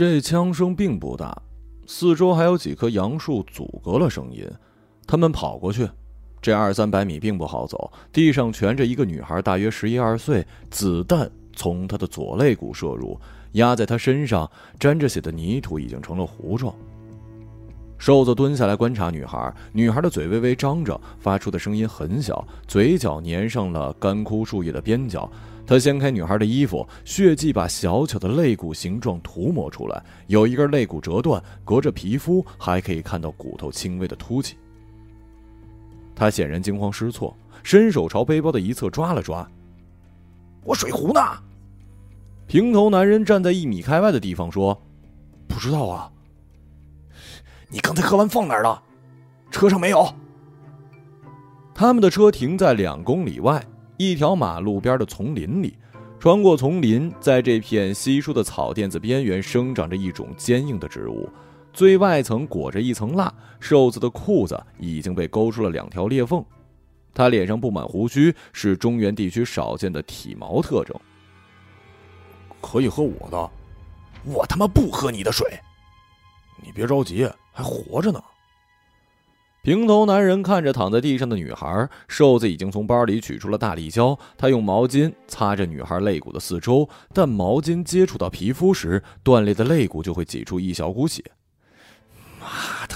这枪声并不大，四周还有几棵杨树阻隔了声音。他们跑过去，这二三百米并不好走，地上蜷着一个女孩，大约十一二岁，子弹从她的左肋骨射入，压在她身上，沾着血的泥土已经成了糊状。瘦子蹲下来观察女孩，女孩的嘴微微张着，发出的声音很小，嘴角粘上了干枯树叶的边角。他掀开女孩的衣服，血迹把小巧的肋骨形状涂抹出来，有一根肋骨折断，隔着皮肤还可以看到骨头轻微的凸起。他显然惊慌失措，伸手朝背包的一侧抓了抓。我水壶呢？平头男人站在一米开外的地方说：“不知道啊。你刚才喝完放哪儿了？车上没有。他们的车停在两公里外一条马路边的丛林里。穿过丛林，在这片稀疏的草甸子边缘，生长着一种坚硬的植物。”最外层裹着一层蜡，瘦子的裤子已经被勾出了两条裂缝，他脸上布满胡须，是中原地区少见的体毛特征。可以喝我的，我他妈不喝你的水。你别着急，还活着呢。平头男人看着躺在地上的女孩，瘦子已经从包里取出了大力胶，他用毛巾擦着女孩肋骨的四周，但毛巾接触到皮肤时，断裂的肋骨就会挤出一小股血。妈的！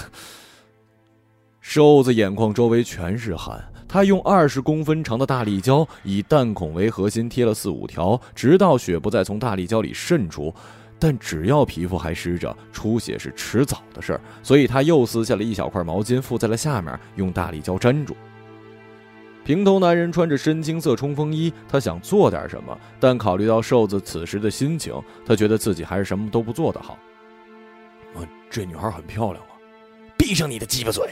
瘦子眼眶周围全是汗，他用二十公分长的大力胶以弹孔为核心贴了四五条，直到血不再从大力胶里渗出。但只要皮肤还湿着，出血是迟早的事儿，所以他又撕下了一小块毛巾附在了下面，用大力胶粘住。平头男人穿着深青色冲锋衣，他想做点什么，但考虑到瘦子此时的心情，他觉得自己还是什么都不做的好。这女孩很漂亮啊！闭上你的鸡巴嘴！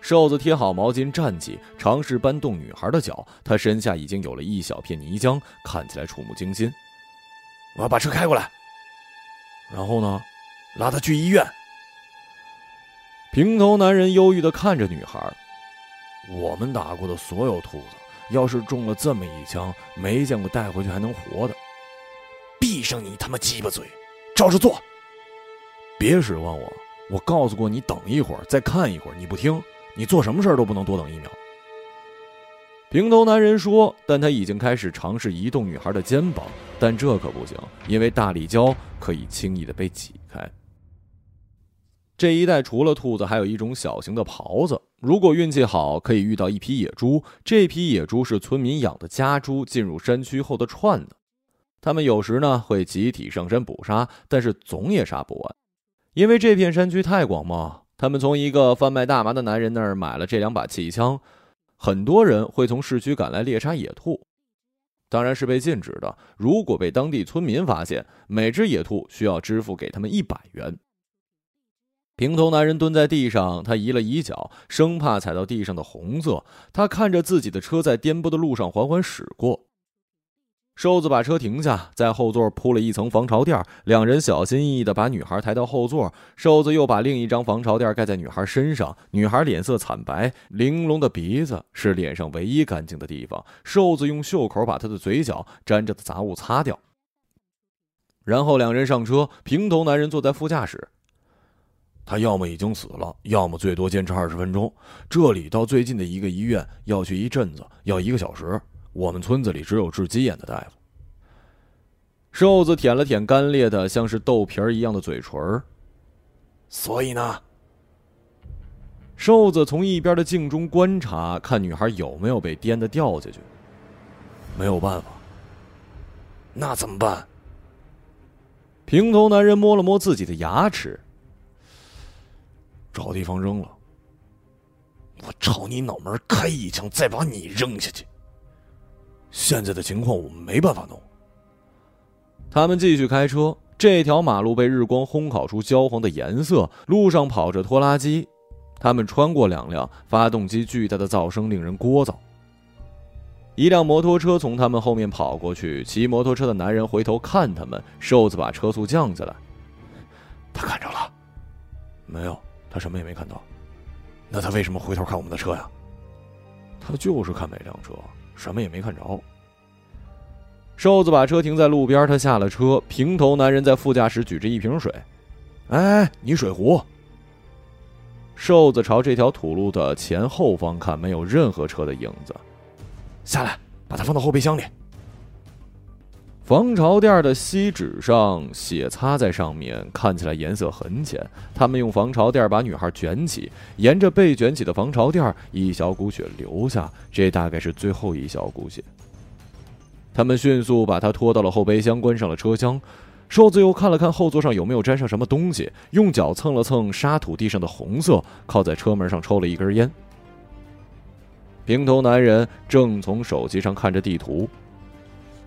瘦子贴好毛巾，站起，尝试搬动女孩的脚。他身下已经有了一小片泥浆，看起来触目惊心。我要把车开过来，然后呢，拉她去医院。平头男人忧郁的看着女孩。我们打过的所有兔子，要是中了这么一枪，没见过带回去还能活的。闭上你他妈鸡巴嘴，照着做。别指望我！我告诉过你，等一会儿，再看一会儿，你不听，你做什么事儿都不能多等一秒。平头男人说，但他已经开始尝试移动女孩的肩膀，但这可不行，因为大力胶可以轻易的被挤开。这一带除了兔子，还有一种小型的狍子，如果运气好，可以遇到一批野猪。这批野猪是村民养的家猪，进入山区后的串子。他们有时呢会集体上山捕杀，但是总也杀不完。因为这片山区太广袤，他们从一个贩卖大麻的男人那儿买了这两把气枪。很多人会从市区赶来猎杀野兔，当然是被禁止的。如果被当地村民发现，每只野兔需要支付给他们一百元。平头男人蹲在地上，他移了移脚，生怕踩到地上的红色。他看着自己的车在颠簸的路上缓缓驶过。瘦子把车停下，在后座铺了一层防潮垫。两人小心翼翼地把女孩抬到后座。瘦子又把另一张防潮垫盖在女孩身上。女孩脸色惨白，玲珑的鼻子是脸上唯一干净的地方。瘦子用袖口把她的嘴角沾着的杂物擦掉。然后两人上车，平头男人坐在副驾驶。他要么已经死了，要么最多坚持二十分钟。这里到最近的一个医院要去一阵子，要一个小时。我们村子里只有治鸡眼的大夫。瘦子舔了舔干裂的像是豆皮儿一样的嘴唇所以呢？瘦子从一边的镜中观察，看女孩有没有被颠的掉下去。没有办法。那怎么办？平头男人摸了摸自己的牙齿，找地方扔了。我朝你脑门开一枪，再把你扔下去。现在的情况我们没办法弄。他们继续开车，这条马路被日光烘烤出焦黄的颜色，路上跑着拖拉机。他们穿过两辆发动机巨大的噪声令人聒噪。一辆摩托车从他们后面跑过去，骑摩托车的男人回头看他们，瘦子把车速降下来。他看着了？没有，他什么也没看到。那他为什么回头看我们的车呀？他就是看每辆车。什么也没看着。瘦子把车停在路边，他下了车。平头男人在副驾驶举着一瓶水，哎，你水壶。瘦子朝这条土路的前后方看，没有任何车的影子。下来，把它放到后备箱里。防潮垫的锡纸上血擦在上面，看起来颜色很浅。他们用防潮垫把女孩卷起，沿着被卷起的防潮垫，一小股血流下，这大概是最后一小股血。他们迅速把她拖到了后备箱，关上了车厢。瘦子又看了看后座上有没有沾上什么东西，用脚蹭了蹭沙土地上的红色，靠在车门上抽了一根烟。平头男人正从手机上看着地图。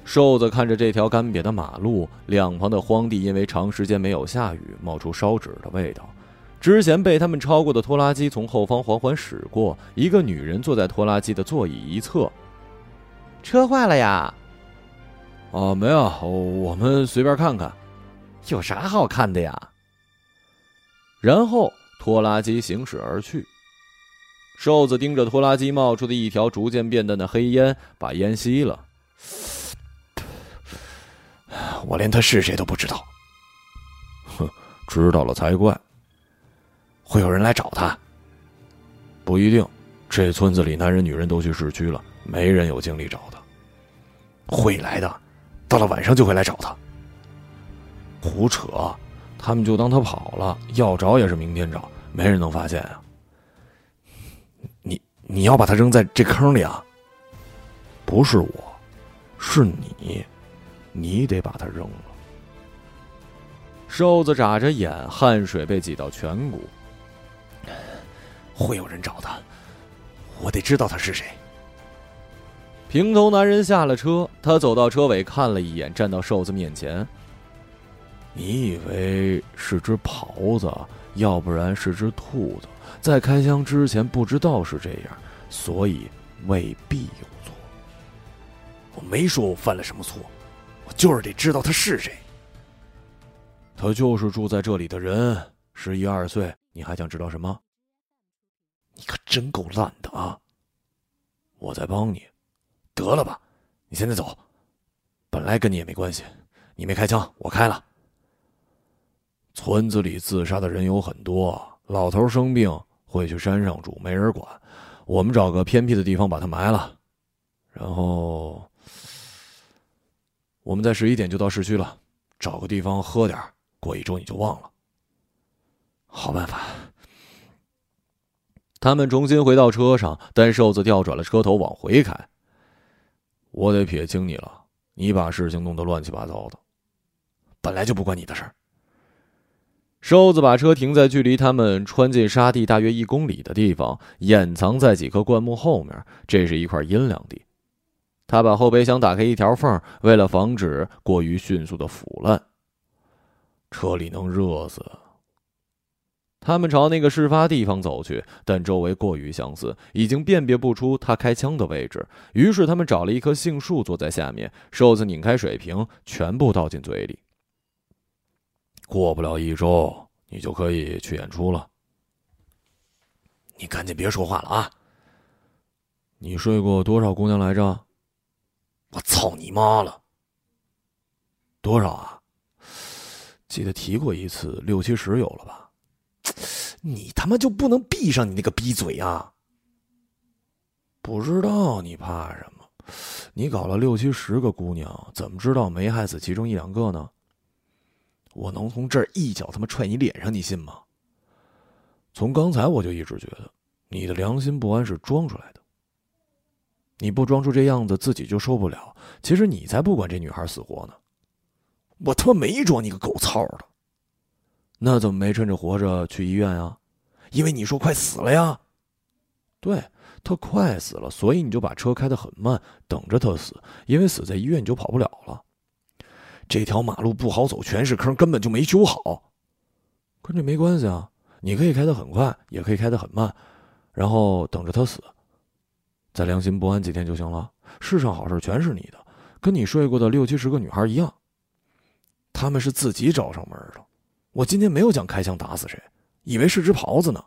瘦子看着这条干瘪的马路，两旁的荒地因为长时间没有下雨，冒出烧纸的味道。之前被他们超过的拖拉机从后方缓缓驶过，一个女人坐在拖拉机的座椅一侧。车坏了呀？啊，没有，我们随便看看。有啥好看的呀？然后拖拉机行驶而去。瘦子盯着拖拉机冒出的一条逐渐变淡的黑烟，把烟吸了。我连他是谁都不知道。哼，知道了才怪。会有人来找他？不一定。这村子里男人女人都去市区了，没人有精力找他。会来的，到了晚上就会来找他。胡扯！他们就当他跑了，要找也是明天找，没人能发现啊。你你要把他扔在这坑里啊？不是我，是你。你得把它扔了。瘦子眨着眼，汗水被挤到颧骨。会有人找他，我得知道他是谁。平头男人下了车，他走到车尾看了一眼，站到瘦子面前。你以为是只狍子，要不然是只兔子，在开枪之前不知道是这样，所以未必有错。我没说我犯了什么错。我就是得知道他是谁。他就是住在这里的人，十一二岁。你还想知道什么？你可真够烂的啊！我在帮你，得了吧！你现在走，本来跟你也没关系。你没开枪，我开了。村子里自杀的人有很多，老头生病会去山上住，没人管。我们找个偏僻的地方把他埋了，然后。我们在十一点就到市区了，找个地方喝点过一周你就忘了。好办法。他们重新回到车上，但瘦子调转了车头往回开。我得撇清你了，你把事情弄得乱七八糟的，本来就不关你的事儿。瘦子把车停在距离他们穿进沙地大约一公里的地方，掩藏在几棵灌木后面。这是一块阴凉地。他把后备箱打开一条缝，为了防止过于迅速的腐烂。车里能热死。他们朝那个事发地方走去，但周围过于相似，已经辨别不出他开枪的位置。于是他们找了一棵杏树，坐在下面。瘦子拧开水瓶，全部倒进嘴里。过不了一周，你就可以去演出了。你赶紧别说话了啊！你睡过多少姑娘来着？我操你妈了！多少啊？记得提过一次，六七十有了吧？你他妈就不能闭上你那个逼嘴啊！不知道你怕什么？你搞了六七十个姑娘，怎么知道没害死其中一两个呢？我能从这儿一脚他妈踹你脸上，你信吗？从刚才我就一直觉得，你的良心不安是装出来的。你不装出这样子，自己就受不了。其实你才不管这女孩死活呢。我他妈没装你个狗操的，那怎么没趁着活着去医院啊？因为你说快死了呀。对，他快死了，所以你就把车开得很慢，等着他死。因为死在医院你就跑不了了。这条马路不好走，全是坑，根本就没修好。跟这没关系啊，你可以开得很快，也可以开得很慢，然后等着他死。再良心不安几天就行了。世上好事全是你的，跟你睡过的六七十个女孩一样。他们是自己找上门的。我今天没有想开枪打死谁，以为是只狍子呢。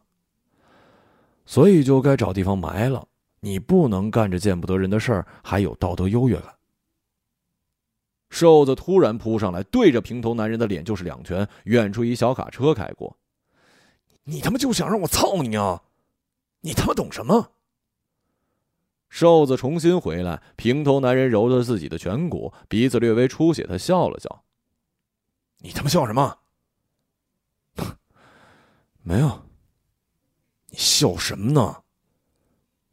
所以就该找地方埋了。你不能干着见不得人的事儿，还有道德优越感。瘦子突然扑上来，对着平头男人的脸就是两拳。远处一小卡车开过，你他妈就想让我操你啊！你他妈懂什么？瘦子重新回来，平头男人揉着自己的颧骨，鼻子略微出血，他笑了笑：“你他妈笑什么？没有。你笑什么呢？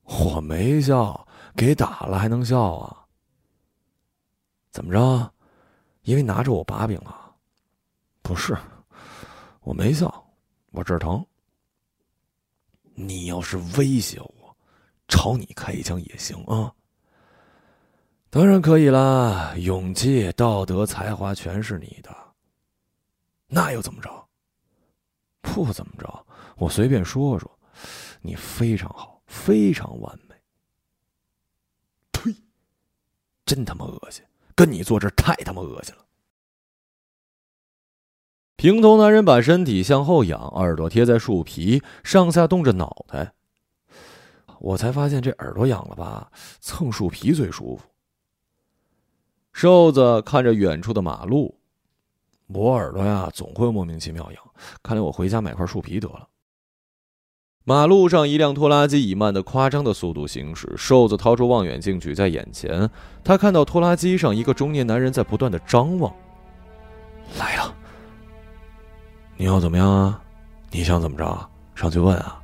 我没笑，给打了还能笑啊？怎么着？因为拿着我把柄了？不是，我没笑，我这儿疼。你要是威胁我。”朝你开一枪也行啊，当然可以啦！勇气、道德、才华全是你的，那又怎么着？不怎么着，我随便说说，你非常好，非常完美。呸！真他妈恶心！跟你坐这太他妈恶心了。平头男人把身体向后仰，耳朵贴在树皮，上下动着脑袋。我才发现这耳朵痒了吧？蹭树皮最舒服。瘦子看着远处的马路，我耳朵呀总会莫名其妙痒，看来我回家买块树皮得了。马路上，一辆拖拉机以慢的夸张的速度行驶。瘦子掏出望远镜举在眼前，他看到拖拉机上一个中年男人在不断的张望。来了，你要怎么样啊？你想怎么着？上去问啊？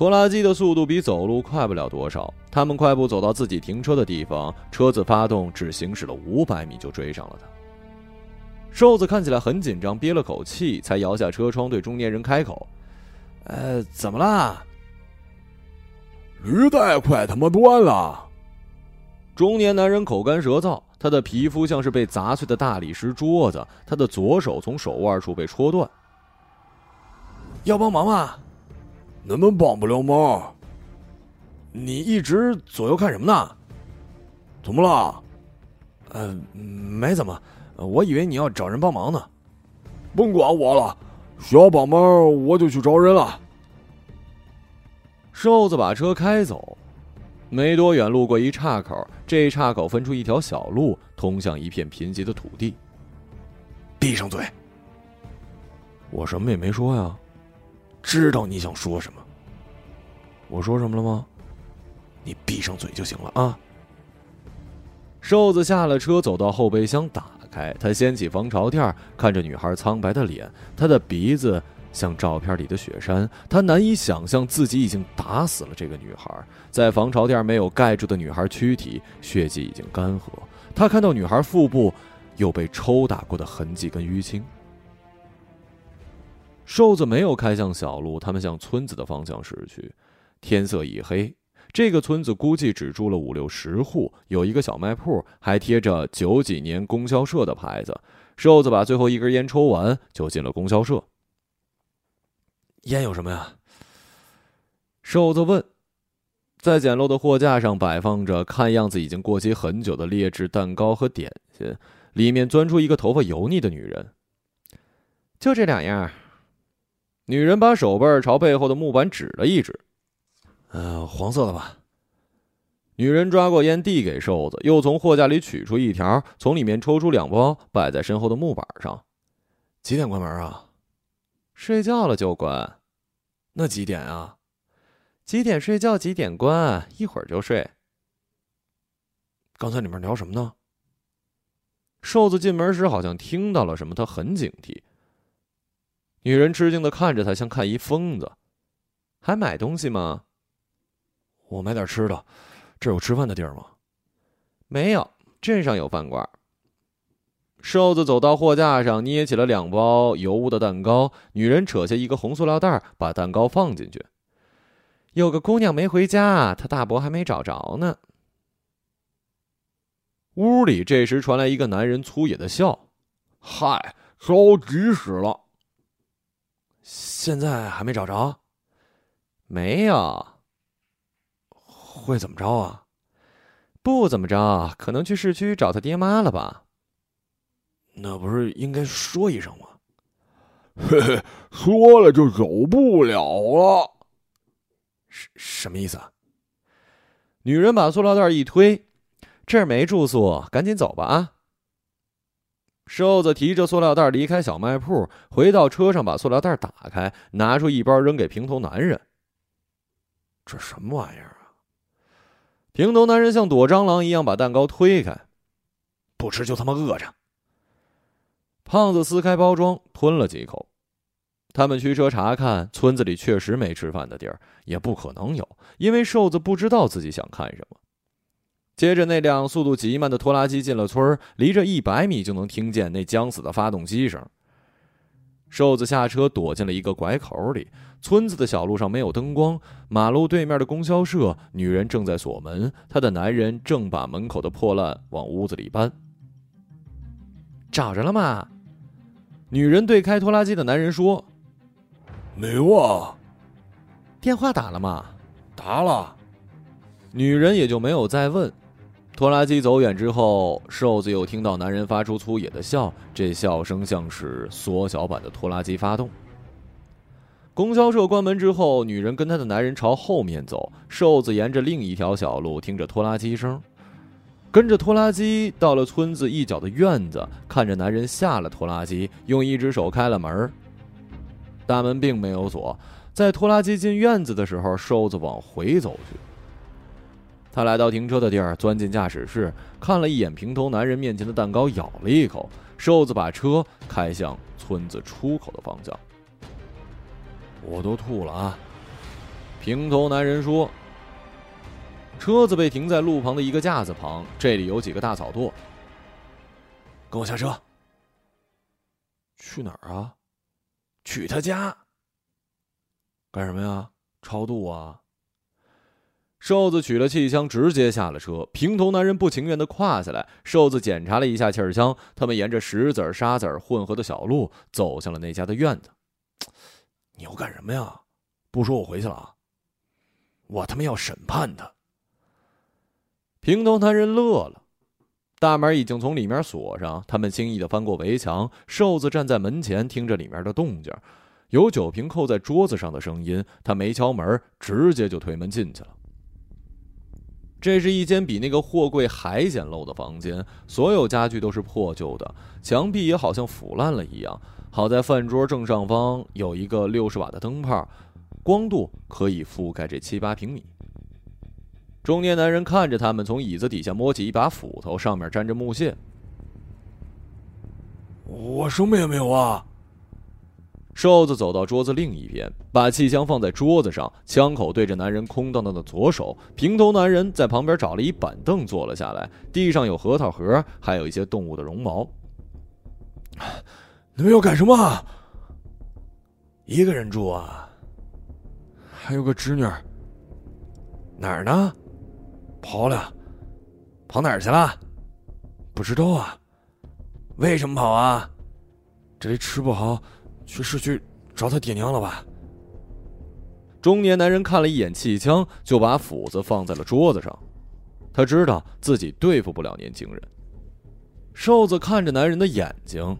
拖拉机的速度比走路快不了多少。他们快步走到自己停车的地方，车子发动，只行驶了五百米就追上了他。瘦子看起来很紧张，憋了口气，才摇下车窗对中年人开口：“呃，怎么啦？”履带快他妈断了！中年男人口干舌燥，他的皮肤像是被砸碎的大理石桌子，他的左手从手腕处被戳断。要帮忙吗？能不能帮不了忙？你一直左右看什么呢？怎么了？呃，没怎么，我以为你要找人帮忙呢。甭管我了，需要帮忙我就去找人了。瘦子把车开走，没多远路过一岔口，这岔口分出一条小路，通向一片贫瘠的土地。闭上嘴！我什么也没说呀。知道你想说什么？我说什么了吗？你闭上嘴就行了啊！瘦子下了车，走到后备箱，打开。他掀起防潮垫，看着女孩苍白的脸，她的鼻子像照片里的雪山。他难以想象自己已经打死了这个女孩。在防潮垫没有盖住的女孩躯体，血迹已经干涸。他看到女孩腹部有被抽打过的痕迹跟淤青。瘦子没有开向小路，他们向村子的方向驶去。天色已黑，这个村子估计只住了五六十户，有一个小卖铺，还贴着九几年供销社的牌子。瘦子把最后一根烟抽完，就进了供销社。烟有什么呀？瘦子问。在简陋的货架上摆放着看样子已经过期很久的劣质蛋糕和点心，里面钻出一个头发油腻的女人。就这两样。女人把手背朝背后的木板指了一指，“呃，黄色的吧。”女人抓过烟递给瘦子，又从货架里取出一条，从里面抽出两包，摆在身后的木板上。“几点关门啊？”“睡觉了就关。”“那几点啊？”“几点睡觉几点关，一会儿就睡。”“刚才你们聊什么呢？”瘦子进门时好像听到了什么，他很警惕。女人吃惊的看着他，像看一疯子。还买东西吗？我买点吃的。这有吃饭的地儿吗？没有，镇上有饭馆。瘦子走到货架上，捏起了两包油污的蛋糕。女人扯下一个红塑料袋，把蛋糕放进去。有个姑娘没回家，她大伯还没找着呢。屋里这时传来一个男人粗野的笑：“嗨，着急死了。”现在还没找着，没有。会怎么着啊？不怎么着，可能去市区找他爹妈了吧？那不是应该说一声吗？嘿嘿，说了就走不了了。什什么意思？女人把塑料袋一推，这儿没住宿，赶紧走吧啊！瘦子提着塑料袋离开小卖铺，回到车上，把塑料袋打开，拿出一包扔给平头男人。这什么玩意儿啊？平头男人像躲蟑螂一样把蛋糕推开，不吃就他妈饿着。胖子撕开包装，吞了几口。他们驱车查看，村子里确实没吃饭的地儿，也不可能有，因为瘦子不知道自己想看什么。接着，那辆速度极慢的拖拉机进了村儿离着一百米就能听见那将死的发动机声。瘦子下车，躲进了一个拐口里。村子的小路上没有灯光，马路对面的供销社，女人正在锁门，她的男人正把门口的破烂往屋子里搬。找着了吗？女人对开拖拉机的男人说。没有啊，电话打了吗？打了，女人也就没有再问。拖拉机走远之后，瘦子又听到男人发出粗野的笑，这笑声像是缩小版的拖拉机发动。供销社关门之后，女人跟她的男人朝后面走，瘦子沿着另一条小路听着拖拉机声，跟着拖拉机到了村子一角的院子，看着男人下了拖拉机，用一只手开了门。大门并没有锁，在拖拉机进院子的时候，瘦子往回走去。他来到停车的地儿，钻进驾驶室，看了一眼平头男人面前的蛋糕，咬了一口。瘦子把车开向村子出口的方向。我都吐了啊！平头男人说。车子被停在路旁的一个架子旁，这里有几个大草垛。跟我下车。去哪儿啊？去他家干什么呀？超度啊！瘦子取了气枪，直接下了车。平头男人不情愿的跨下来。瘦子检查了一下气儿枪，他们沿着石子沙子混合的小路走向了那家的院子。你要干什么呀？不说我回去了啊。我他妈要审判他！平头男人乐了。大门已经从里面锁上，他们轻易的翻过围墙。瘦子站在门前，听着里面的动静，有酒瓶扣在桌子上的声音。他没敲门，直接就推门进去了。这是一间比那个货柜还简陋的房间，所有家具都是破旧的，墙壁也好像腐烂了一样。好在饭桌正上方有一个六十瓦的灯泡，光度可以覆盖这七八平米。中年男人看着他们，从椅子底下摸起一把斧头，上面沾着木屑。我什么也没有啊！瘦子走到桌子另一边，把气枪放在桌子上，枪口对着男人空荡荡的左手。平头男人在旁边找了一板凳坐了下来，地上有核桃核，还有一些动物的绒毛。你们要干什么？一个人住啊？还有个侄女。哪儿呢？跑了，跑哪儿去了？不知道啊。为什么跑啊？这里吃不好，去市区找他爹娘了吧？中年男人看了一眼气枪，就把斧子放在了桌子上。他知道自己对付不了年轻人。瘦子看着男人的眼睛：“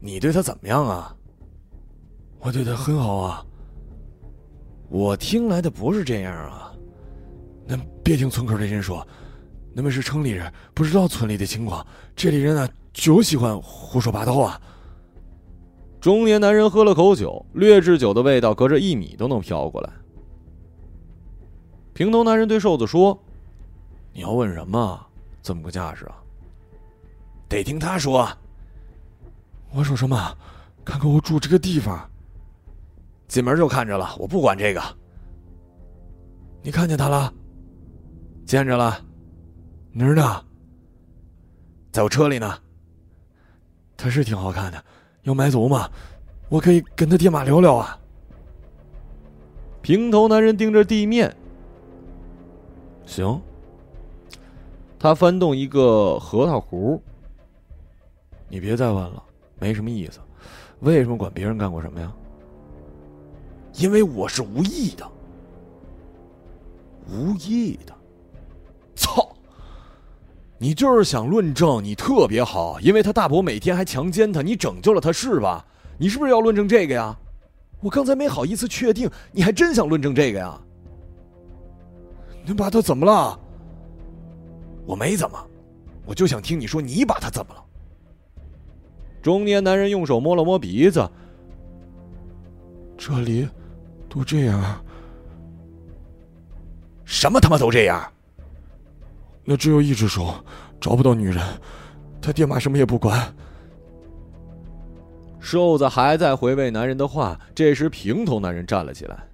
你对他怎么样啊？”“我对他很好啊。”“我听来的不是这样啊。”那别听村口的人说，那们是城里人，不知道村里的情况。这里人呢，就喜欢胡说八道啊。中年男人喝了口酒，劣质酒的味道隔着一米都能飘过来。平头男人对瘦子说：“你要问什么？这么个架势啊？得听他说。我说什么？看看我住这个地方，进门就看着了。我不管这个。你看见他了？”见着了，哪儿呢？在我车里呢。他是挺好看的，要买走吗？我可以跟他爹妈聊聊啊。平头男人盯着地面。行。他翻动一个核桃核。你别再问了，没什么意思。为什么管别人干过什么呀？因为我是无意的。无意的。操！你就是想论证你特别好，因为他大伯每天还强奸他，你拯救了他，是吧？你是不是要论证这个呀？我刚才没好意思确定，你还真想论证这个呀？你把他怎么了？我没怎么，我就想听你说你把他怎么了。中年男人用手摸了摸鼻子，这里都这样，什么他妈都这样。那只有一只手，找不到女人，他爹妈什么也不管。瘦子还在回味男人的话，这时平头男人站了起来，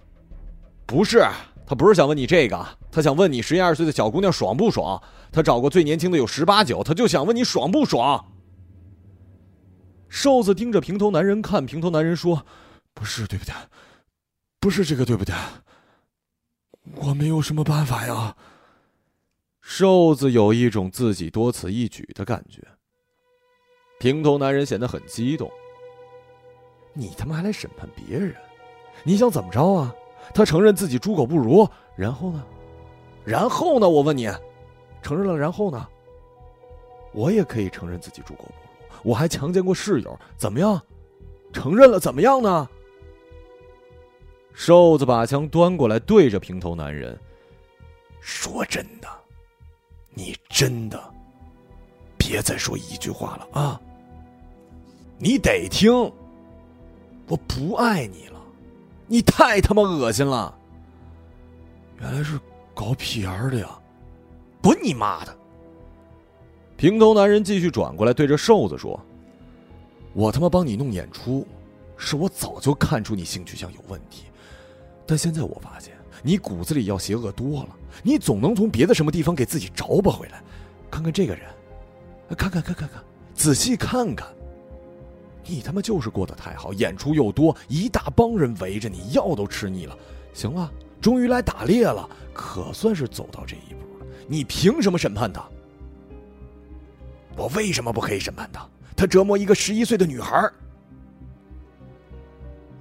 不是。他不是想问你这个，他想问你十一二岁的小姑娘爽不爽？他找过最年轻的有十八九，他就想问你爽不爽。瘦子盯着平头男人看，平头男人说：“不是，对不对？不是这个，对不对？我没有什么办法呀。”瘦子有一种自己多此一举的感觉。平头男人显得很激动：“你他妈还来审判别人？你想怎么着啊？”他承认自己猪狗不如，然后呢？然后呢？我问你，承认了，然后呢？我也可以承认自己猪狗不如，我还强奸过室友，怎么样？承认了，怎么样呢？瘦子把枪端过来，对着平头男人说：“真的，你真的别再说一句话了啊！你得听，我不爱你了。”你太他妈恶心了！原来是搞 PR 的呀！滚你妈的！平头男人继续转过来，对着瘦子说：“我他妈帮你弄演出，是我早就看出你性取向有问题，但现在我发现你骨子里要邪恶多了。你总能从别的什么地方给自己找补回来。看看这个人，看看看看看，仔细看看。”你他妈就是过得太好，演出又多，一大帮人围着你，药都吃腻了。行了，终于来打猎了，可算是走到这一步了。你凭什么审判他？我为什么不可以审判他？他折磨一个十一岁的女孩。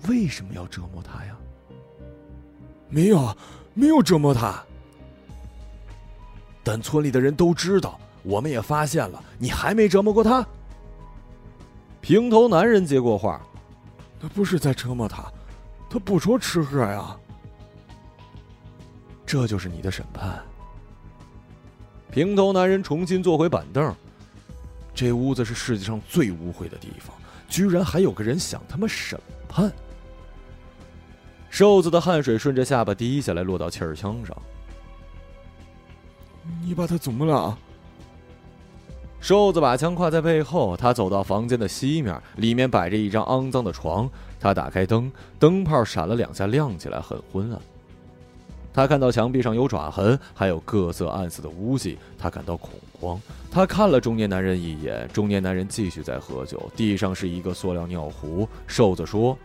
为什么要折磨他呀？没有，没有折磨他。但村里的人都知道，我们也发现了，你还没折磨过他。平头男人接过话：“他不是在折磨他，他不说吃喝呀。这就是你的审判。”平头男人重新坐回板凳。这屋子是世界上最污秽的地方，居然还有个人想他妈审判。瘦子的汗水顺着下巴滴下来，落到气儿枪上。你把他怎么了？瘦子把枪挎在背后，他走到房间的西面，里面摆着一张肮脏的床。他打开灯，灯泡闪了两下，亮起来，很昏暗。他看到墙壁上有爪痕，还有各色暗色的污迹，他感到恐慌。他看了中年男人一眼，中年男人继续在喝酒。地上是一个塑料尿壶。瘦子说：“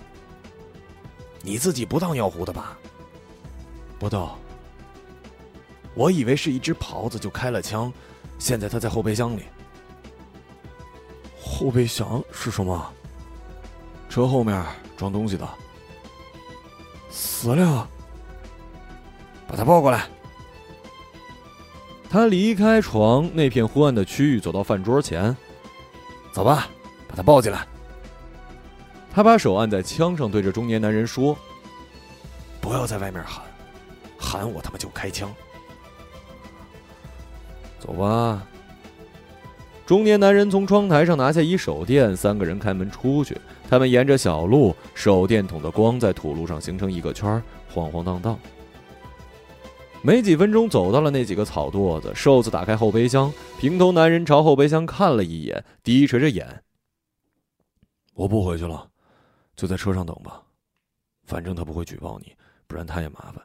你自己不倒尿壶的吧？”“不倒。”“我以为是一只狍子，就开了枪。现在他在后备箱里。”后备箱是什么？车后面装东西的。死了，把他抱过来。他离开床那片昏暗的区域，走到饭桌前。走吧，把他抱进来。他把手按在枪上，对着中年男人说：“不要在外面喊，喊我他妈就开枪。”走吧。中年男人从窗台上拿下一手电，三个人开门出去。他们沿着小路，手电筒的光在土路上形成一个圈，晃晃荡荡。没几分钟，走到了那几个草垛子。瘦子打开后备箱，平头男人朝后备箱看了一眼，低垂着眼：“我不回去了，就在车上等吧，反正他不会举报你，不然他也麻烦。”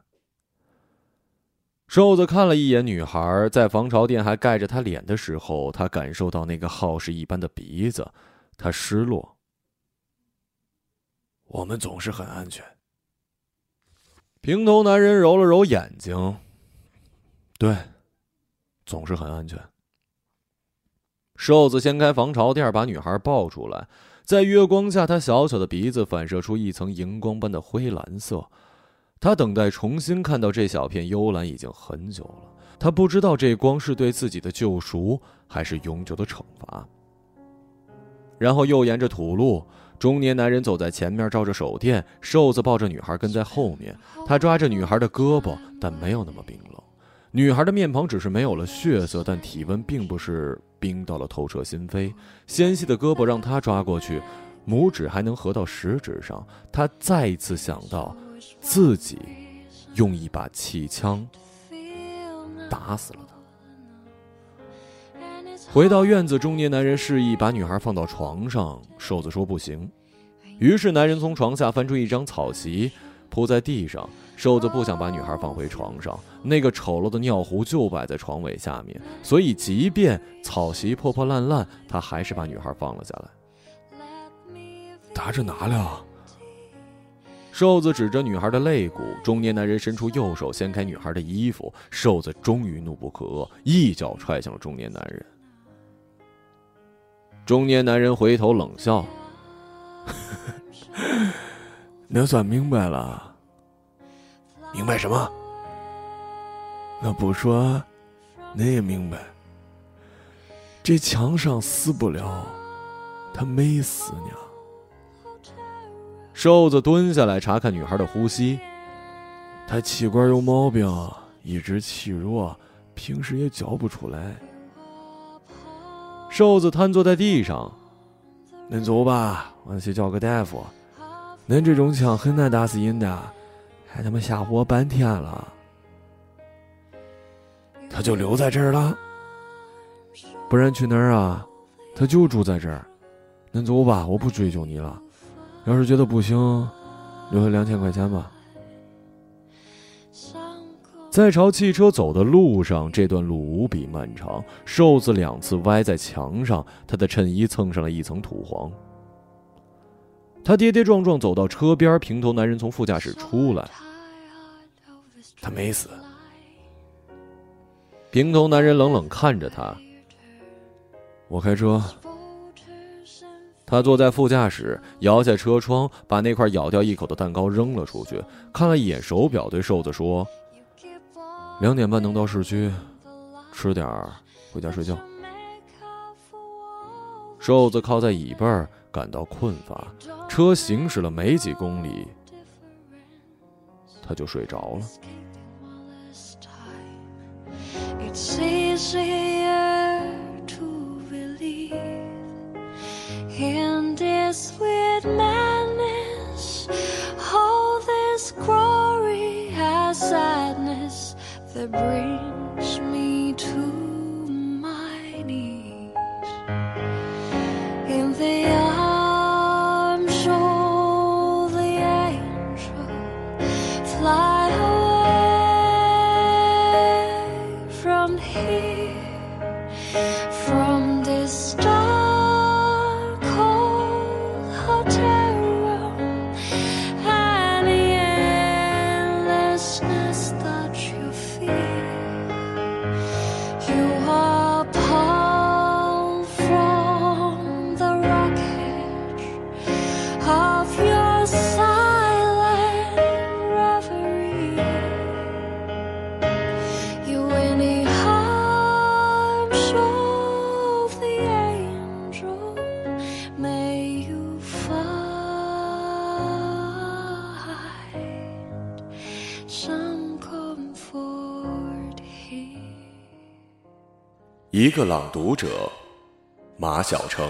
瘦子看了一眼女孩，在防潮垫还盖着她脸的时候，他感受到那个耗时一般的鼻子，他失落。我们总是很安全。平头男人揉了揉眼睛，对，总是很安全。瘦子掀开防潮垫，把女孩抱出来，在月光下，他小小的鼻子反射出一层荧光般的灰蓝色。他等待重新看到这小片幽蓝已经很久了。他不知道这光是对自己的救赎，还是永久的惩罚。然后又沿着土路，中年男人走在前面，照着手电。瘦子抱着女孩跟在后面，他抓着女孩的胳膊，但没有那么冰冷。女孩的面庞只是没有了血色，但体温并不是冰到了透彻心扉。纤细的胳膊让他抓过去，拇指还能合到食指上。他再一次想到，自己用一把气枪打死了他。回到院子，中年男人示意把女孩放到床上，瘦子说不行。于是男人从床下翻出一张草席，铺在地上。瘦子不想把女孩放回床上，那个丑陋的尿壶就摆在床尾下面，所以即便草席破破烂烂，他还是把女孩放了下来。打着哪了？瘦子指着女孩的肋骨。中年男人伸出右手掀开女孩的衣服，瘦子终于怒不可遏，一脚踹向了中年男人。中年男人回头冷笑：“那算明白了。”明白什么？那不说，你也明白。这墙上死不了，他没死呢。瘦子蹲下来查看女孩的呼吸，他气管有毛病，一直气弱，平时也叫不出来。瘦子瘫坐在地上，恁走吧，我去叫个大夫。恁这种枪很难打死人的。还他妈吓唬我半天了，他就留在这儿了，不然去哪儿啊？他就住在这儿。恁走吧，我不追究你了。要是觉得不行，留下两千块钱吧。在朝汽车走的路上，这段路无比漫长。瘦子两次歪在墙上，他的衬衣蹭上了一层土黄。他跌跌撞撞走到车边，平头男人从副驾驶出来。他没死。平头男人冷冷看着他。我开车。他坐在副驾驶，摇下车窗，把那块咬掉一口的蛋糕扔了出去，看了一眼手表，对瘦子说：“两点半能到市区，吃点儿回家睡觉。”瘦子靠在椅背儿。感到困乏，车行驶了没几公里，他就睡着了。一个朗读者，马晓成。